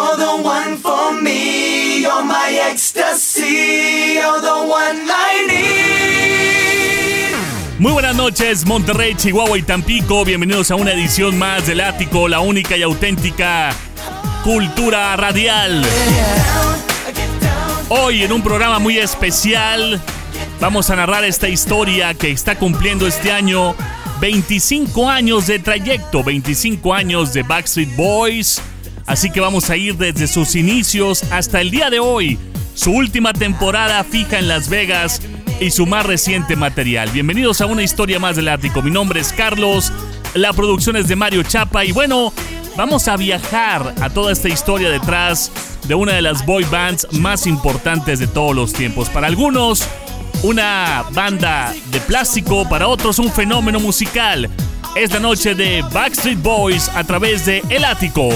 You're the one for me, you're my ecstasy, you're the one I need. Muy buenas noches, Monterrey, Chihuahua y Tampico. Bienvenidos a una edición más del Ático, la única y auténtica cultura radial. Hoy en un programa muy especial vamos a narrar esta historia que está cumpliendo este año 25 años de trayecto, 25 años de Backstreet Boys. Así que vamos a ir desde sus inicios hasta el día de hoy, su última temporada fija en Las Vegas y su más reciente material. Bienvenidos a una historia más del ático. Mi nombre es Carlos, la producción es de Mario Chapa y bueno, vamos a viajar a toda esta historia detrás de una de las boy bands más importantes de todos los tiempos. Para algunos, una banda de plástico, para otros un fenómeno musical. Es la noche de Backstreet Boys a través de El Ático.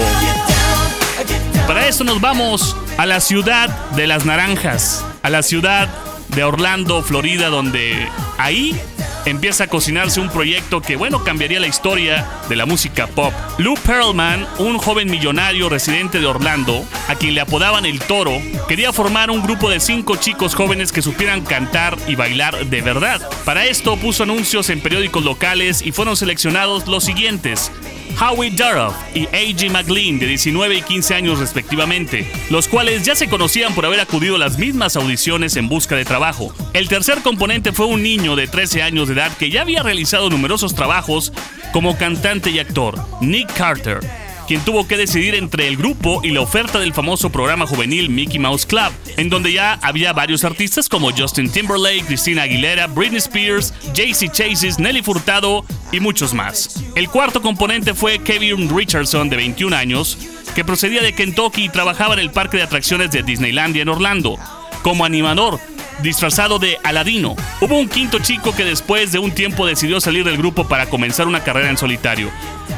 Para eso nos vamos a la ciudad de las naranjas, a la ciudad de Orlando, Florida, donde ahí empieza a cocinarse un proyecto que, bueno, cambiaría la historia de la música pop. Lou Pearlman, un joven millonario residente de Orlando, a quien le apodaban el Toro, quería formar un grupo de cinco chicos jóvenes que supieran cantar y bailar de verdad. Para esto puso anuncios en periódicos locales y fueron seleccionados los siguientes. Howie Duroff y A.G. McLean, de 19 y 15 años respectivamente, los cuales ya se conocían por haber acudido a las mismas audiciones en busca de trabajo. El tercer componente fue un niño de 13 años de edad que ya había realizado numerosos trabajos como cantante y actor, Nick Carter, quien tuvo que decidir entre el grupo y la oferta del famoso programa juvenil Mickey Mouse Club, en donde ya había varios artistas como Justin Timberlake, Christina Aguilera, Britney Spears, JC Chases, Nelly Furtado y muchos más. El cuarto componente fue Kevin Richardson, de 21 años, que procedía de Kentucky y trabajaba en el parque de atracciones de Disneylandia en Orlando, como animador, disfrazado de Aladino. Hubo un quinto chico que después de un tiempo decidió salir del grupo para comenzar una carrera en solitario.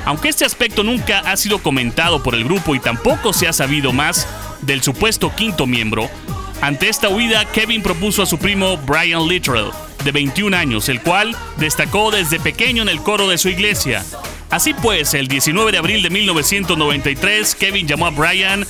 Aunque este aspecto nunca ha sido comentado por el grupo y tampoco se ha sabido más del supuesto quinto miembro, ante esta huida Kevin propuso a su primo Brian Littrell, de 21 años, el cual destacó desde pequeño en el coro de su iglesia. Así pues, el 19 de abril de 1993, Kevin llamó a Brian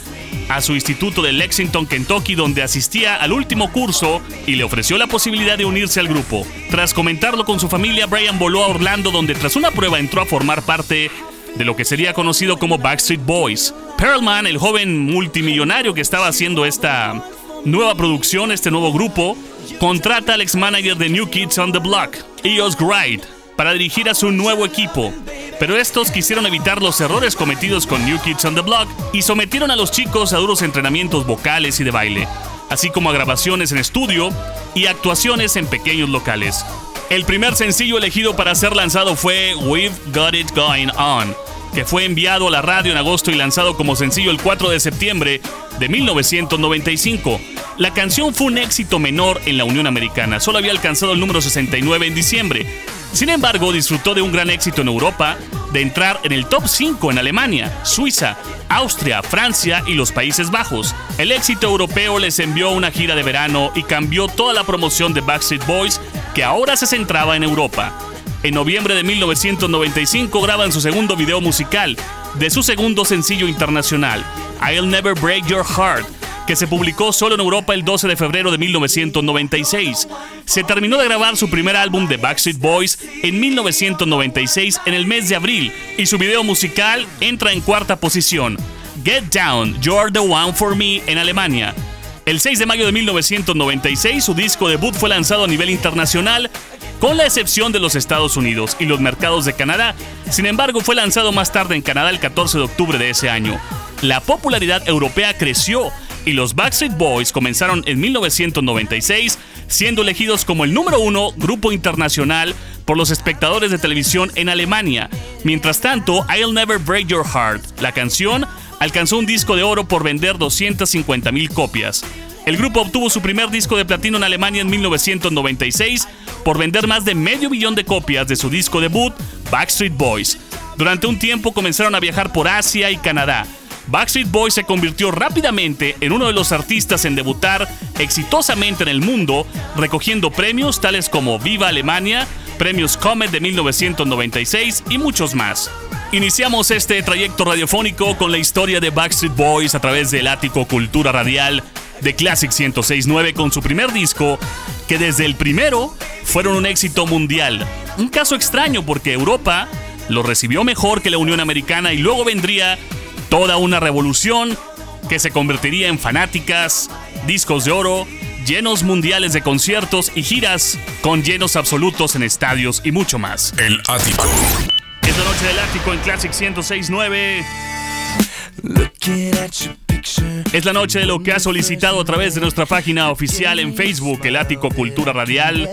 a su instituto de Lexington, Kentucky, donde asistía al último curso y le ofreció la posibilidad de unirse al grupo. Tras comentarlo con su familia, Brian voló a Orlando, donde tras una prueba entró a formar parte de lo que sería conocido como Backstreet Boys. Perlman, el joven multimillonario que estaba haciendo esta nueva producción, este nuevo grupo, contrata al ex manager de New Kids on the Block, Eos Wright, para dirigir a su nuevo equipo. Pero estos quisieron evitar los errores cometidos con New Kids on the Block y sometieron a los chicos a duros entrenamientos vocales y de baile, así como a grabaciones en estudio y actuaciones en pequeños locales. El primer sencillo elegido para ser lanzado fue We've Got It Going On, que fue enviado a la radio en agosto y lanzado como sencillo el 4 de septiembre de 1995. La canción fue un éxito menor en la Unión Americana, solo había alcanzado el número 69 en diciembre. Sin embargo, disfrutó de un gran éxito en Europa, de entrar en el top 5 en Alemania, Suiza, Austria, Francia y los Países Bajos. El éxito europeo les envió una gira de verano y cambió toda la promoción de Backstreet Boys, que ahora se centraba en Europa. En noviembre de 1995 graban su segundo video musical de su segundo sencillo internacional, I'll Never Break Your Heart, que se publicó solo en Europa el 12 de febrero de 1996. Se terminó de grabar su primer álbum de Backstreet Boys en 1996 en el mes de abril y su video musical entra en cuarta posición, Get Down, You're the One for Me en Alemania. El 6 de mayo de 1996 su disco debut fue lanzado a nivel internacional con la excepción de los Estados Unidos y los mercados de Canadá. Sin embargo, fue lanzado más tarde en Canadá el 14 de octubre de ese año. La popularidad europea creció y los Backstreet Boys comenzaron en 1996 siendo elegidos como el número uno grupo internacional por los espectadores de televisión en Alemania. Mientras tanto, I'll Never Break Your Heart, la canción, alcanzó un disco de oro por vender 250 mil copias. El grupo obtuvo su primer disco de platino en Alemania en 1996 por vender más de medio billón de copias de su disco debut, Backstreet Boys. Durante un tiempo comenzaron a viajar por Asia y Canadá. Backstreet Boys se convirtió rápidamente en uno de los artistas en debutar exitosamente en el mundo, recogiendo premios tales como Viva Alemania, premios Comet de 1996 y muchos más. Iniciamos este trayecto radiofónico con la historia de Backstreet Boys a través del ático Cultura Radial de Classic 1069 con su primer disco, que desde el primero fueron un éxito mundial. Un caso extraño porque Europa lo recibió mejor que la Unión Americana y luego vendría toda una revolución que se convertiría en fanáticas, discos de oro, llenos mundiales de conciertos y giras con llenos absolutos en estadios y mucho más. El ático. Es la noche del ático en Classic 1069. Es la noche de lo que ha solicitado a través de nuestra página oficial en Facebook, el Ático Cultura Radial.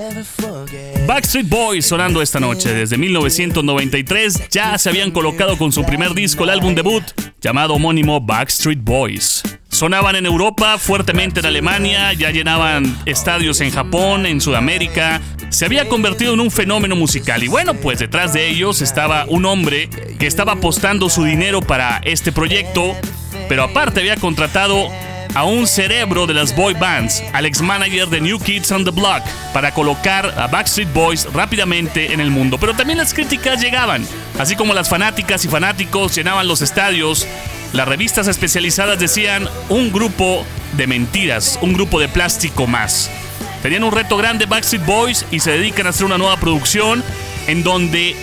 Backstreet Boys sonando esta noche. Desde 1993 ya se habían colocado con su primer disco, el álbum debut, llamado homónimo Backstreet Boys. Sonaban en Europa, fuertemente en Alemania, ya llenaban estadios en Japón, en Sudamérica. Se había convertido en un fenómeno musical. Y bueno, pues detrás de ellos estaba un hombre que estaba apostando su dinero para este proyecto, pero aparte había contratado a un cerebro de las boy bands, al ex manager de New Kids on the Block, para colocar a Backstreet Boys rápidamente en el mundo. Pero también las críticas llegaban, así como las fanáticas y fanáticos llenaban los estadios las revistas especializadas decían un grupo de mentiras, un grupo de plástico más. Tenían un reto grande Backstreet Boys y se dedican a hacer una nueva producción en donde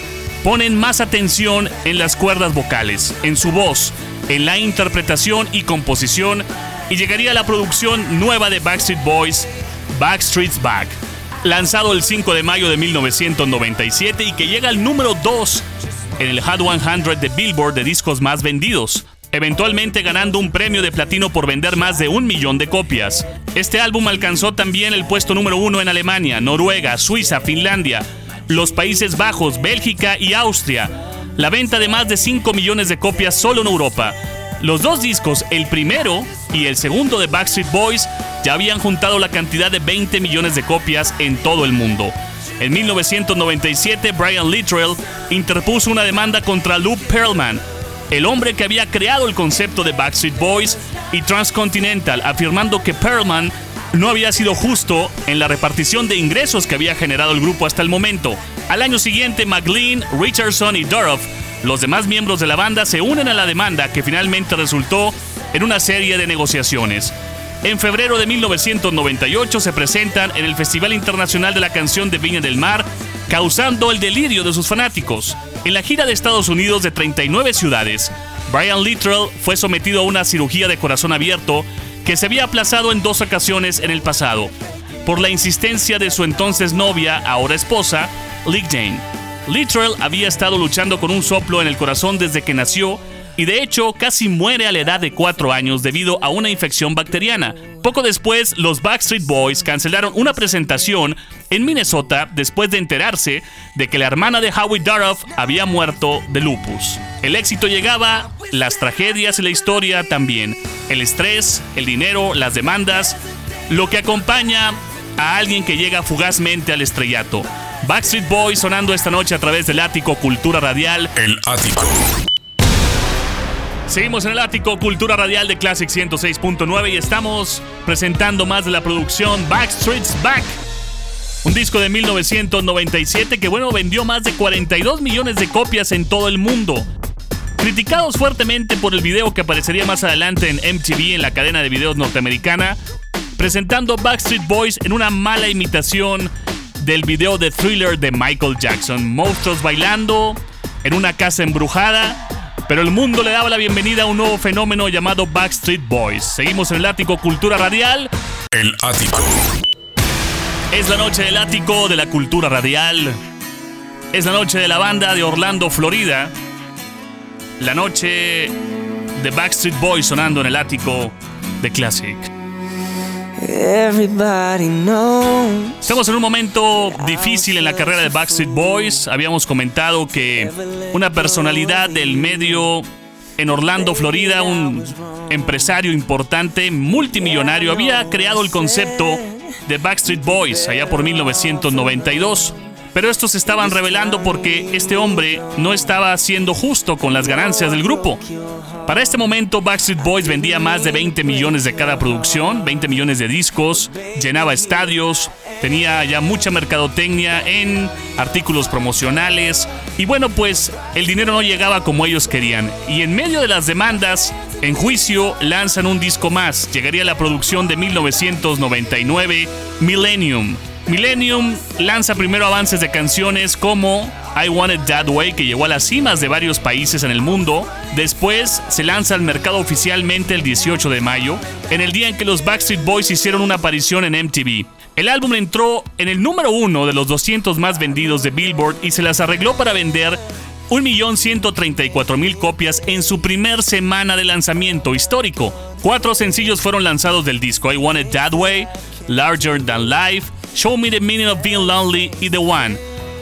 ponen más atención en las cuerdas vocales, en su voz, en la interpretación y composición y llegaría la producción nueva de Backstreet Boys, Backstreet's Back, lanzado el 5 de mayo de 1997 y que llega al número 2 en el Hot 100 de Billboard de discos más vendidos eventualmente ganando un premio de platino por vender más de un millón de copias. Este álbum alcanzó también el puesto número uno en Alemania, Noruega, Suiza, Finlandia, los Países Bajos, Bélgica y Austria. La venta de más de 5 millones de copias solo en Europa. Los dos discos, el primero y el segundo de Backstreet Boys, ya habían juntado la cantidad de 20 millones de copias en todo el mundo. En 1997, Brian Littrell interpuso una demanda contra Lou Pearlman, el hombre que había creado el concepto de Backstreet Boys y Transcontinental, afirmando que Perlman no había sido justo en la repartición de ingresos que había generado el grupo hasta el momento. Al año siguiente, McLean, Richardson y Duroff, los demás miembros de la banda, se unen a la demanda que finalmente resultó en una serie de negociaciones. En febrero de 1998 se presentan en el Festival Internacional de la Canción de Viña del Mar, causando el delirio de sus fanáticos. En la gira de Estados Unidos de 39 ciudades, Brian Littrell fue sometido a una cirugía de corazón abierto que se había aplazado en dos ocasiones en el pasado, por la insistencia de su entonces novia, ahora esposa, Lick Jane. Littrell había estado luchando con un soplo en el corazón desde que nació y de hecho casi muere a la edad de 4 años debido a una infección bacteriana. Poco después, los Backstreet Boys cancelaron una presentación en Minnesota después de enterarse de que la hermana de Howie Duroff había muerto de lupus. El éxito llegaba, las tragedias y la historia también. El estrés, el dinero, las demandas, lo que acompaña a alguien que llega fugazmente al estrellato. Backstreet Boys sonando esta noche a través del ático Cultura Radial. El ático. Seguimos en el ático Cultura Radial de Classic 106.9 y estamos presentando más de la producción Backstreet's Back. Un disco de 1997 que bueno vendió más de 42 millones de copias en todo el mundo. Criticados fuertemente por el video que aparecería más adelante en MTV en la cadena de videos norteamericana, presentando Backstreet Boys en una mala imitación del video de thriller de Michael Jackson. Monstruos bailando en una casa embrujada pero el mundo le daba la bienvenida a un nuevo fenómeno llamado Backstreet Boys. Seguimos en el ático Cultura Radial. El ático. Es la noche del ático de la cultura radial. Es la noche de la banda de Orlando, Florida. La noche de Backstreet Boys sonando en el ático de Classic. Estamos en un momento difícil en la carrera de Backstreet Boys. Habíamos comentado que una personalidad del medio en Orlando, Florida, un empresario importante, multimillonario, había creado el concepto de Backstreet Boys allá por 1992. Pero estos estaban revelando porque este hombre no estaba siendo justo con las ganancias del grupo. Para este momento, Backstreet Boys vendía más de 20 millones de cada producción, 20 millones de discos, llenaba estadios, tenía ya mucha mercadotecnia en artículos promocionales y bueno, pues el dinero no llegaba como ellos querían. Y en medio de las demandas, en juicio lanzan un disco más. Llegaría la producción de 1999, Millennium. Millennium lanza primero avances de canciones como I Want It That Way, que llegó a las cimas de varios países en el mundo. Después se lanza al mercado oficialmente el 18 de mayo, en el día en que los Backstreet Boys hicieron una aparición en MTV. El álbum entró en el número uno de los 200 más vendidos de Billboard y se las arregló para vender 1.134.000 copias en su primer semana de lanzamiento histórico. Cuatro sencillos fueron lanzados del disco: I Want It That Way, Larger Than Life, Show Me the Meaning of Being Lonely y The One.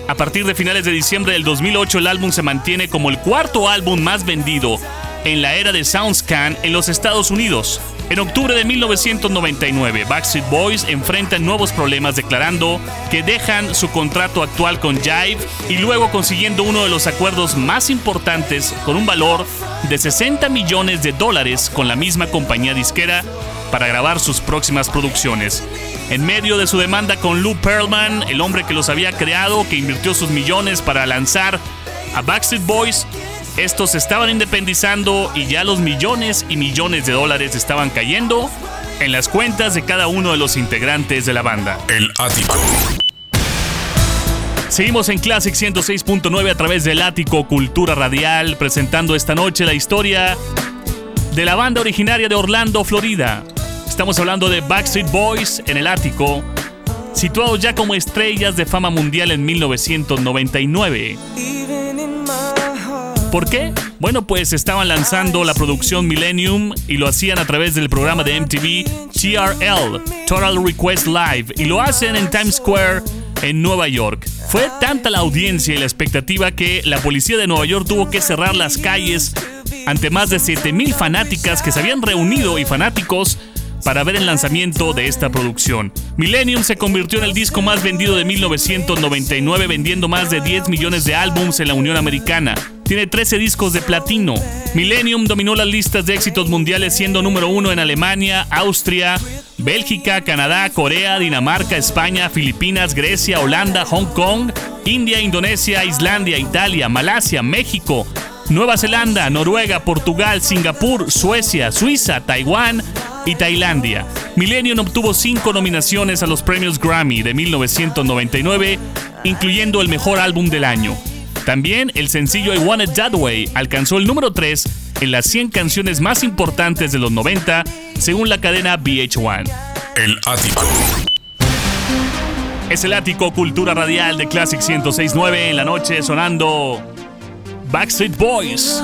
A partir de finales de diciembre del 2008, el álbum se mantiene como el cuarto álbum más vendido en la era de SoundScan en los Estados Unidos. En octubre de 1999, Backstreet Boys enfrentan nuevos problemas declarando que dejan su contrato actual con Jive y luego consiguiendo uno de los acuerdos más importantes con un valor de 60 millones de dólares con la misma compañía disquera para grabar sus próximas producciones. En medio de su demanda con Lou Pearlman, el hombre que los había creado, que invirtió sus millones para lanzar a Backstreet Boys, estos estaban independizando y ya los millones y millones de dólares estaban cayendo en las cuentas de cada uno de los integrantes de la banda. El ático. Seguimos en Classic 106.9 a través del ático Cultura Radial, presentando esta noche la historia de la banda originaria de Orlando, Florida. Estamos hablando de Backstreet Boys en el ático, situados ya como estrellas de fama mundial en 1999. ¿Por qué? Bueno, pues estaban lanzando la producción Millennium y lo hacían a través del programa de MTV TRL, Total Request Live, y lo hacen en Times Square en Nueva York. Fue tanta la audiencia y la expectativa que la policía de Nueva York tuvo que cerrar las calles ante más de 7000 fanáticas que se habían reunido y fanáticos para ver el lanzamiento de esta producción. Millennium se convirtió en el disco más vendido de 1999 vendiendo más de 10 millones de álbums en la Unión Americana. Tiene 13 discos de platino. Millennium dominó las listas de éxitos mundiales siendo número uno en Alemania, Austria, Bélgica, Canadá, Corea, Dinamarca, España, Filipinas, Grecia, Holanda, Hong Kong, India, Indonesia, Islandia, Italia, Malasia, México, Nueva Zelanda, Noruega, Portugal, Singapur, Suecia, Suiza, Taiwán, y Tailandia. Millennium obtuvo cinco nominaciones a los premios Grammy de 1999, incluyendo el mejor álbum del año. También el sencillo I Want It That Way alcanzó el número 3 en las 100 canciones más importantes de los 90, según la cadena VH1. El ático. Es el ático Cultura Radial de Classic 1069 en la noche sonando Backstreet Boys.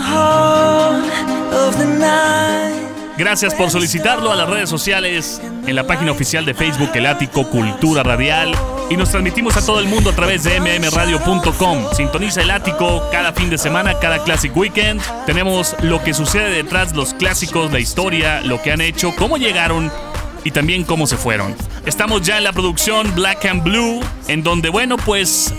Gracias por solicitarlo a las redes sociales, en la página oficial de Facebook El Ático Cultura Radial y nos transmitimos a todo el mundo a través de mmradio.com. Sintoniza El Ático cada fin de semana, cada Classic Weekend. Tenemos lo que sucede detrás, los clásicos, la historia, lo que han hecho, cómo llegaron y también cómo se fueron. Estamos ya en la producción Black and Blue, en donde, bueno, pues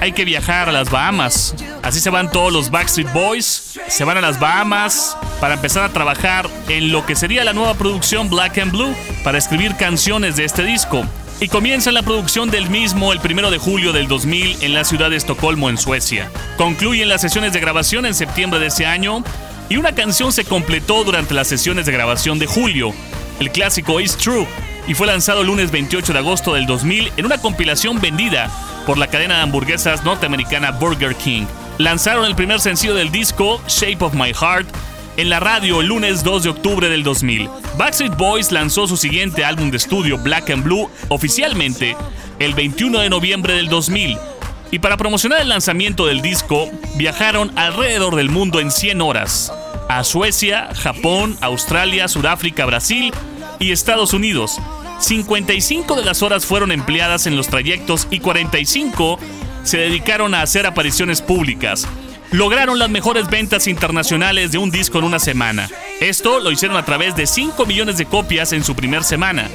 hay que viajar a las Bahamas. Así se van todos los Backstreet Boys, se van a las Bahamas para empezar a trabajar en lo que sería la nueva producción Black and Blue para escribir canciones de este disco. Y comienza la producción del mismo el primero de julio del 2000 en la ciudad de Estocolmo, en Suecia. Concluyen las sesiones de grabación en septiembre de ese año y una canción se completó durante las sesiones de grabación de julio, el clásico Is True, y fue lanzado el lunes 28 de agosto del 2000 en una compilación vendida por la cadena de hamburguesas norteamericana Burger King. Lanzaron el primer sencillo del disco, Shape of My Heart, en la radio el lunes 2 de octubre del 2000. Backstreet Boys lanzó su siguiente álbum de estudio, Black and Blue, oficialmente el 21 de noviembre del 2000. Y para promocionar el lanzamiento del disco, viajaron alrededor del mundo en 100 horas, a Suecia, Japón, Australia, Sudáfrica, Brasil y Estados Unidos. 55 de las horas fueron empleadas en los trayectos y 45 se dedicaron a hacer apariciones públicas. Lograron las mejores ventas internacionales de un disco en una semana. Esto lo hicieron a través de 5 millones de copias en su primer semana.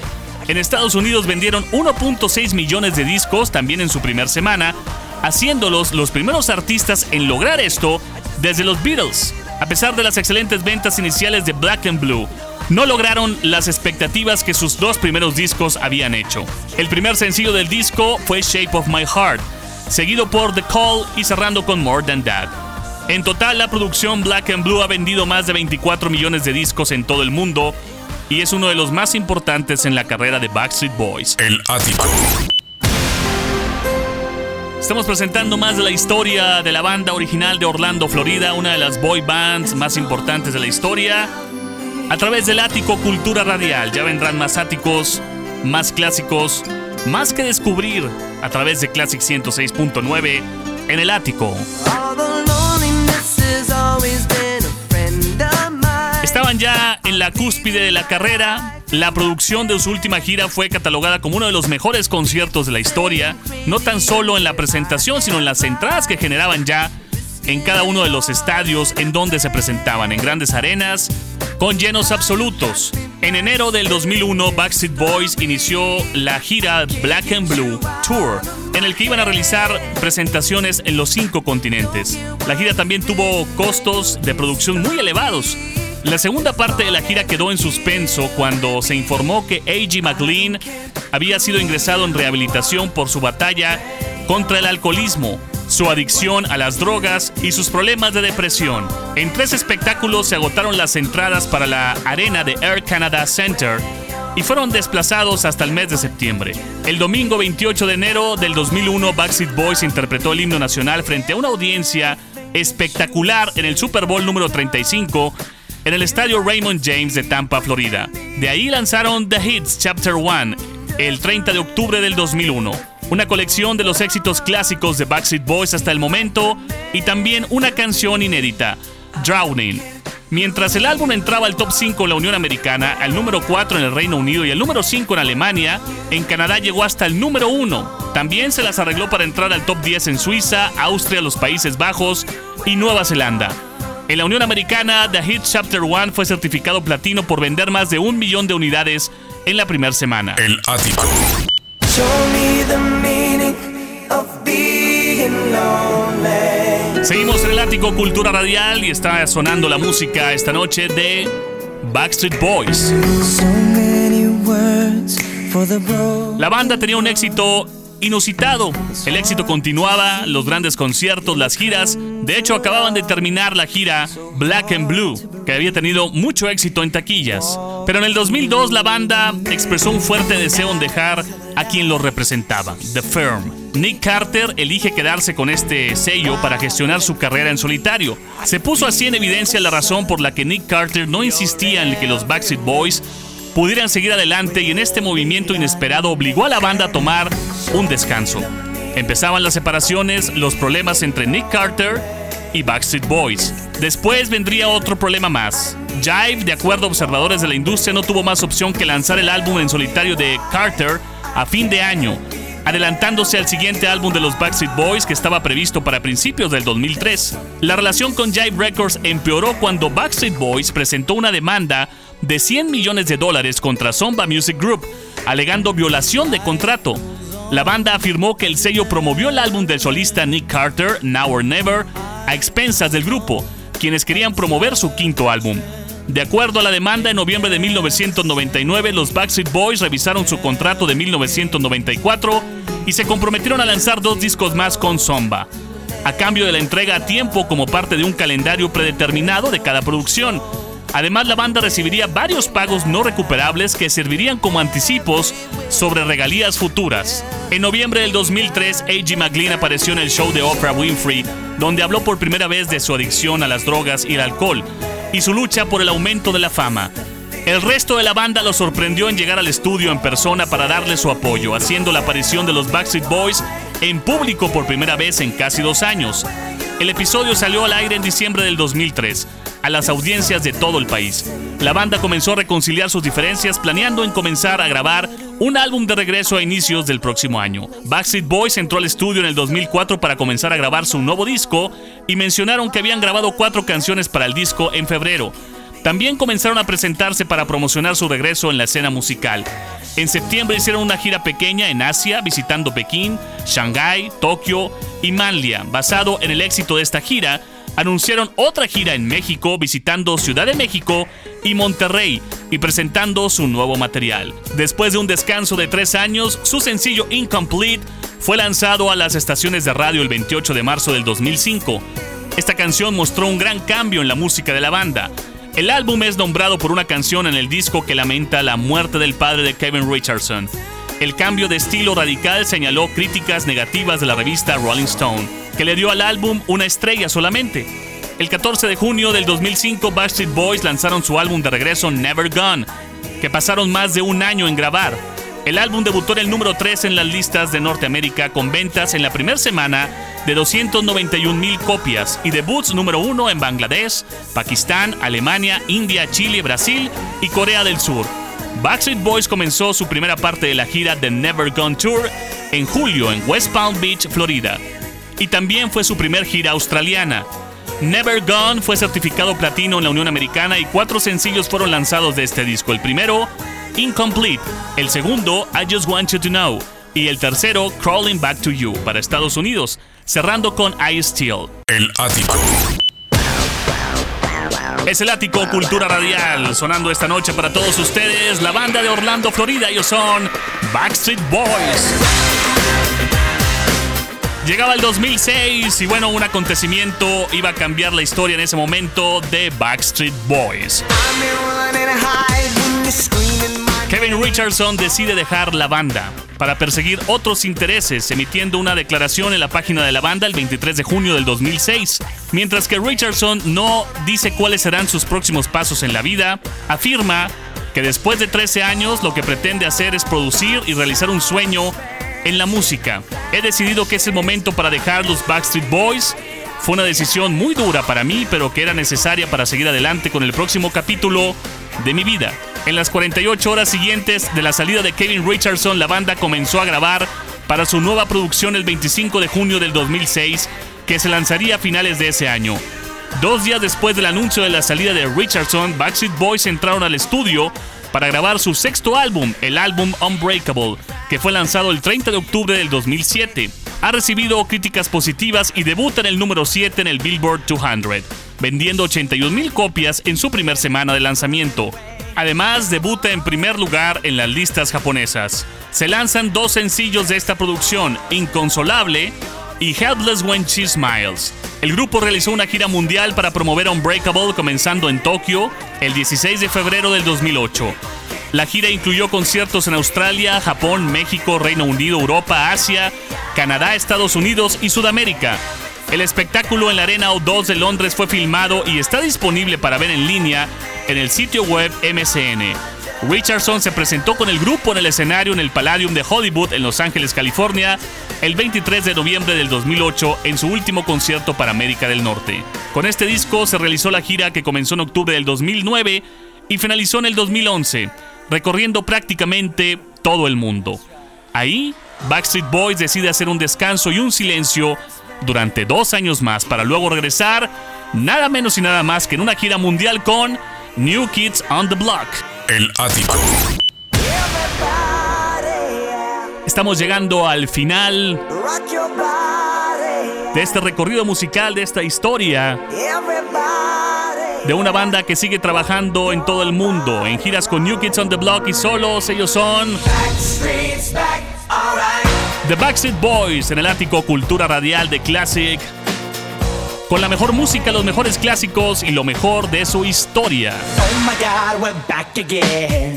En Estados Unidos vendieron 1.6 millones de discos también en su primer semana, haciéndolos los primeros artistas en lograr esto desde los Beatles. A pesar de las excelentes ventas iniciales de Black and Blue, no lograron las expectativas que sus dos primeros discos habían hecho. El primer sencillo del disco fue Shape of My Heart, seguido por The Call y cerrando con More Than That. En total, la producción Black and Blue ha vendido más de 24 millones de discos en todo el mundo y es uno de los más importantes en la carrera de Backstreet Boys. El ático. Estamos presentando más de la historia de la banda original de Orlando, Florida, una de las boy bands más importantes de la historia. A través del ático Cultura Radial ya vendrán más áticos, más clásicos, más que descubrir a través de Classic 106.9 en el ático. Estaban ya en la cúspide de la carrera. La producción de su última gira fue catalogada como uno de los mejores conciertos de la historia, no tan solo en la presentación, sino en las entradas que generaban ya en cada uno de los estadios en donde se presentaban, en grandes arenas, con llenos absolutos. En enero del 2001, Backstreet Boys inició la gira Black and Blue Tour, en el que iban a realizar presentaciones en los cinco continentes. La gira también tuvo costos de producción muy elevados. La segunda parte de la gira quedó en suspenso cuando se informó que A.G. McLean había sido ingresado en rehabilitación por su batalla contra el alcoholismo su adicción a las drogas y sus problemas de depresión. En tres espectáculos se agotaron las entradas para la arena de Air Canada Center y fueron desplazados hasta el mes de septiembre. El domingo 28 de enero del 2001, Backstreet Boys interpretó el himno nacional frente a una audiencia espectacular en el Super Bowl número 35 en el estadio Raymond James de Tampa, Florida. De ahí lanzaron The Hits Chapter 1 el 30 de octubre del 2001 una colección de los éxitos clásicos de Backstreet Boys hasta el momento y también una canción inédita, Drowning. Mientras el álbum entraba al top 5 en la Unión Americana, al número 4 en el Reino Unido y al número 5 en Alemania, en Canadá llegó hasta el número 1. También se las arregló para entrar al top 10 en Suiza, Austria, los Países Bajos y Nueva Zelanda. En la Unión Americana, The Hit Chapter 1 fue certificado platino por vender más de un millón de unidades en la primera semana. El ático. Seguimos en el ático Cultura Radial y está sonando la música esta noche de Backstreet Boys. La banda tenía un éxito inusitado. El éxito continuaba, los grandes conciertos, las giras. De hecho, acababan de terminar la gira Black and Blue, que había tenido mucho éxito en taquillas. Pero en el 2002 la banda expresó un fuerte deseo en dejar a quien lo representaba, The Firm. Nick Carter elige quedarse con este sello para gestionar su carrera en solitario. Se puso así en evidencia la razón por la que Nick Carter no insistía en que los Backstreet Boys pudieran seguir adelante y en este movimiento inesperado obligó a la banda a tomar un descanso. Empezaban las separaciones, los problemas entre Nick Carter y Backstreet Boys. Después vendría otro problema más. Jive, de acuerdo a observadores de la industria, no tuvo más opción que lanzar el álbum en solitario de Carter a fin de año, adelantándose al siguiente álbum de los Backstreet Boys que estaba previsto para principios del 2003. La relación con Jive Records empeoró cuando Backstreet Boys presentó una demanda de 100 millones de dólares contra Zomba Music Group, alegando violación de contrato. La banda afirmó que el sello promovió el álbum del solista Nick Carter, Now or Never, a expensas del grupo, quienes querían promover su quinto álbum. De acuerdo a la demanda, en noviembre de 1999, los Backstreet Boys revisaron su contrato de 1994 y se comprometieron a lanzar dos discos más con Zomba, a cambio de la entrega a tiempo como parte de un calendario predeterminado de cada producción. Además, la banda recibiría varios pagos no recuperables que servirían como anticipos sobre regalías futuras. En noviembre del 2003, A.G. McLean apareció en el show de Oprah Winfrey, donde habló por primera vez de su adicción a las drogas y el alcohol, y su lucha por el aumento de la fama. El resto de la banda lo sorprendió en llegar al estudio en persona para darle su apoyo, haciendo la aparición de los Backstreet Boys en público por primera vez en casi dos años. El episodio salió al aire en diciembre del 2003 a las audiencias de todo el país. La banda comenzó a reconciliar sus diferencias planeando en comenzar a grabar un álbum de regreso a inicios del próximo año. Backstreet Boys entró al estudio en el 2004 para comenzar a grabar su nuevo disco y mencionaron que habían grabado cuatro canciones para el disco en febrero. También comenzaron a presentarse para promocionar su regreso en la escena musical. En septiembre hicieron una gira pequeña en Asia, visitando Pekín, Shanghái, Tokio y Manlia. Basado en el éxito de esta gira, anunciaron otra gira en México, visitando Ciudad de México y Monterrey y presentando su nuevo material. Después de un descanso de tres años, su sencillo Incomplete fue lanzado a las estaciones de radio el 28 de marzo del 2005. Esta canción mostró un gran cambio en la música de la banda. El álbum es nombrado por una canción en el disco que lamenta la muerte del padre de Kevin Richardson. El cambio de estilo radical señaló críticas negativas de la revista Rolling Stone, que le dio al álbum una estrella solamente. El 14 de junio del 2005, Backstreet Boys lanzaron su álbum de regreso Never Gone, que pasaron más de un año en grabar. El álbum debutó en el número 3 en las listas de Norteamérica con ventas en la primera semana de 291 mil copias y debuts número 1 en Bangladesh, Pakistán, Alemania, India, Chile, Brasil y Corea del Sur. Backstreet Boys comenzó su primera parte de la gira The Never Gone Tour en julio en West Palm Beach, Florida. Y también fue su primer gira australiana. Never Gone fue certificado platino en la Unión Americana y cuatro sencillos fueron lanzados de este disco. El primero, Incomplete. El segundo, I Just Want You to Know. Y el tercero, Crawling Back to You, para Estados Unidos, cerrando con I Still. El ático. Es el ático Cultura Radial, sonando esta noche para todos ustedes, la banda de Orlando, Florida. Ellos son Backstreet Boys. Llegaba el 2006 y bueno, un acontecimiento iba a cambiar la historia en ese momento de Backstreet Boys. Richardson decide dejar la banda para perseguir otros intereses, emitiendo una declaración en la página de la banda el 23 de junio del 2006. Mientras que Richardson no dice cuáles serán sus próximos pasos en la vida, afirma que después de 13 años lo que pretende hacer es producir y realizar un sueño en la música. He decidido que es el momento para dejar los Backstreet Boys. Fue una decisión muy dura para mí, pero que era necesaria para seguir adelante con el próximo capítulo de mi vida. En las 48 horas siguientes de la salida de Kevin Richardson, la banda comenzó a grabar para su nueva producción el 25 de junio del 2006, que se lanzaría a finales de ese año. Dos días después del anuncio de la salida de Richardson, Backstreet Boys entraron al estudio para grabar su sexto álbum, el álbum Unbreakable, que fue lanzado el 30 de octubre del 2007. Ha recibido críticas positivas y debuta en el número 7 en el Billboard 200, vendiendo 81 mil copias en su primera semana de lanzamiento. Además, debuta en primer lugar en las listas japonesas. Se lanzan dos sencillos de esta producción, Inconsolable y Helpless When She Smiles. El grupo realizó una gira mundial para promover Unbreakable comenzando en Tokio el 16 de febrero del 2008. La gira incluyó conciertos en Australia, Japón, México, Reino Unido, Europa, Asia, Canadá, Estados Unidos y Sudamérica. El espectáculo en la Arena O2 de Londres fue filmado y está disponible para ver en línea en el sitio web MCN. Richardson se presentó con el grupo en el escenario en el Palladium de Hollywood en Los Ángeles, California, el 23 de noviembre del 2008 en su último concierto para América del Norte. Con este disco se realizó la gira que comenzó en octubre del 2009 y finalizó en el 2011 recorriendo prácticamente todo el mundo. Ahí, Backstreet Boys decide hacer un descanso y un silencio durante dos años más para luego regresar nada menos y nada más que en una gira mundial con New Kids on the Block. El ático. Estamos llegando al final de este recorrido musical, de esta historia de una banda que sigue trabajando en todo el mundo, en giras con New Kids on the Block y solos. Ellos son The Backstreet Boys en el ático Cultura Radial de Classic. Con la mejor música, los mejores clásicos y lo mejor de su historia. Oh my God, we're back again.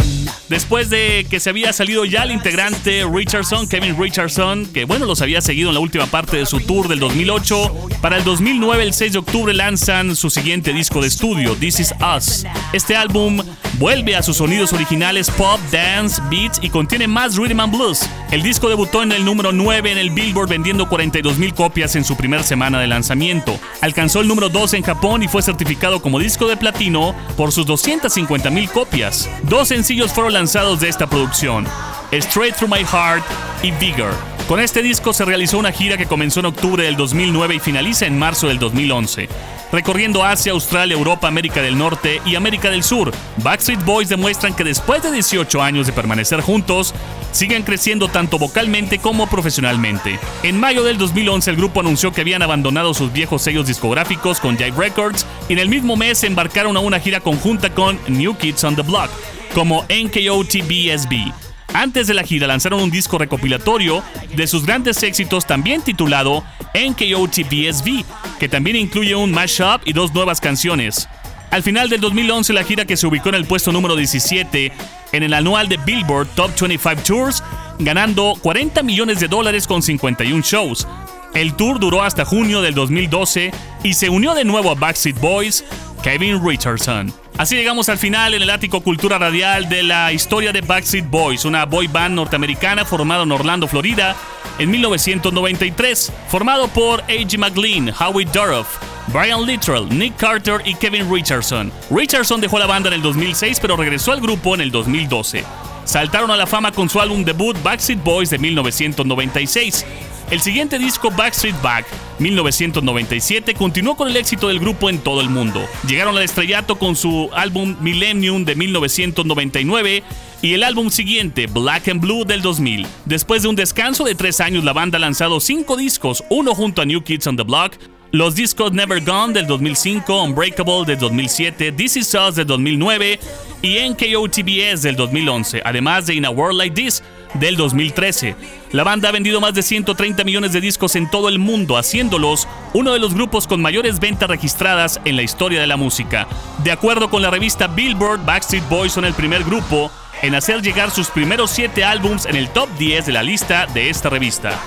Después de que se había salido ya el integrante Richardson, Kevin Richardson, que bueno, los había seguido en la última parte de su tour del 2008, para el 2009, el 6 de octubre, lanzan su siguiente disco de estudio, This Is Us. Este álbum vuelve a sus sonidos originales pop, dance, beats y contiene más rhythm and blues. El disco debutó en el número 9 en el Billboard vendiendo 42 mil copias en su primera semana de lanzamiento. Alcanzó el número 2 en Japón y fue certificado como disco de platino por sus 250 mil copias. Dos sencillos fueron lanzados de esta producción, Straight Through My Heart y Bigger. Con este disco se realizó una gira que comenzó en octubre del 2009 y finaliza en marzo del 2011. Recorriendo Asia, Australia, Europa, América del Norte y América del Sur, Backstreet Boys demuestran que después de 18 años de permanecer juntos, siguen creciendo tanto vocalmente como profesionalmente. En mayo del 2011 el grupo anunció que habían abandonado sus viejos sellos discográficos con Jive Records y en el mismo mes embarcaron a una gira conjunta con New Kids on the Block como NKOTBSB. Antes de la gira lanzaron un disco recopilatorio de sus grandes éxitos también titulado NKOTBSB, que también incluye un mashup y dos nuevas canciones. Al final del 2011 la gira que se ubicó en el puesto número 17 en el anual de Billboard Top 25 Tours, ganando 40 millones de dólares con 51 shows. El tour duró hasta junio del 2012 y se unió de nuevo a Backstreet Boys, Kevin Richardson. Así llegamos al final en el ático Cultura Radial de la historia de Backstreet Boys, una boy band norteamericana formada en Orlando, Florida, en 1993, formado por A.G. McLean, Howie Duroff, Brian Littrell, Nick Carter y Kevin Richardson. Richardson dejó la banda en el 2006 pero regresó al grupo en el 2012. Saltaron a la fama con su álbum debut Backstreet Boys de 1996. El siguiente disco Backstreet Back, 1997, continuó con el éxito del grupo en todo el mundo. Llegaron al estrellato con su álbum Millennium de 1999 y el álbum siguiente, Black and Blue del 2000. Después de un descanso de tres años, la banda ha lanzado cinco discos, uno junto a New Kids on the Block, los discos Never Gone del 2005, Unbreakable del 2007, This Is Us del 2009 y NKOTBS del 2011, además de In a World Like This del 2013. La banda ha vendido más de 130 millones de discos en todo el mundo, haciéndolos uno de los grupos con mayores ventas registradas en la historia de la música. De acuerdo con la revista Billboard, Backstreet Boys son el primer grupo en hacer llegar sus primeros 7 álbums en el top 10 de la lista de esta revista.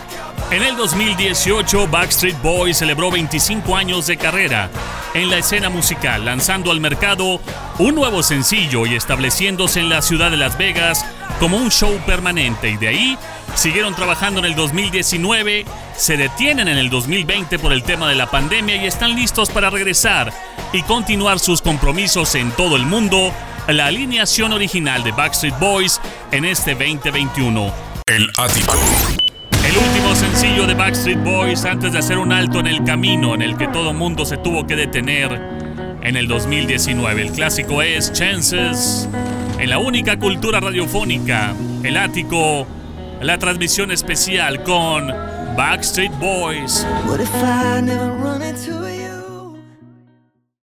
En el 2018, Backstreet Boys celebró 25 años de carrera en la escena musical, lanzando al mercado un nuevo sencillo y estableciéndose en la ciudad de Las Vegas como un show permanente. Y de ahí siguieron trabajando en el 2019, se detienen en el 2020 por el tema de la pandemia y están listos para regresar y continuar sus compromisos en todo el mundo. La alineación original de Backstreet Boys en este 2021. El ático. El último sencillo de Backstreet Boys antes de hacer un alto en el camino en el que todo mundo se tuvo que detener en el 2019. El clásico es Chances. En la única cultura radiofónica, el ático, la transmisión especial con Backstreet Boys. What if I never run into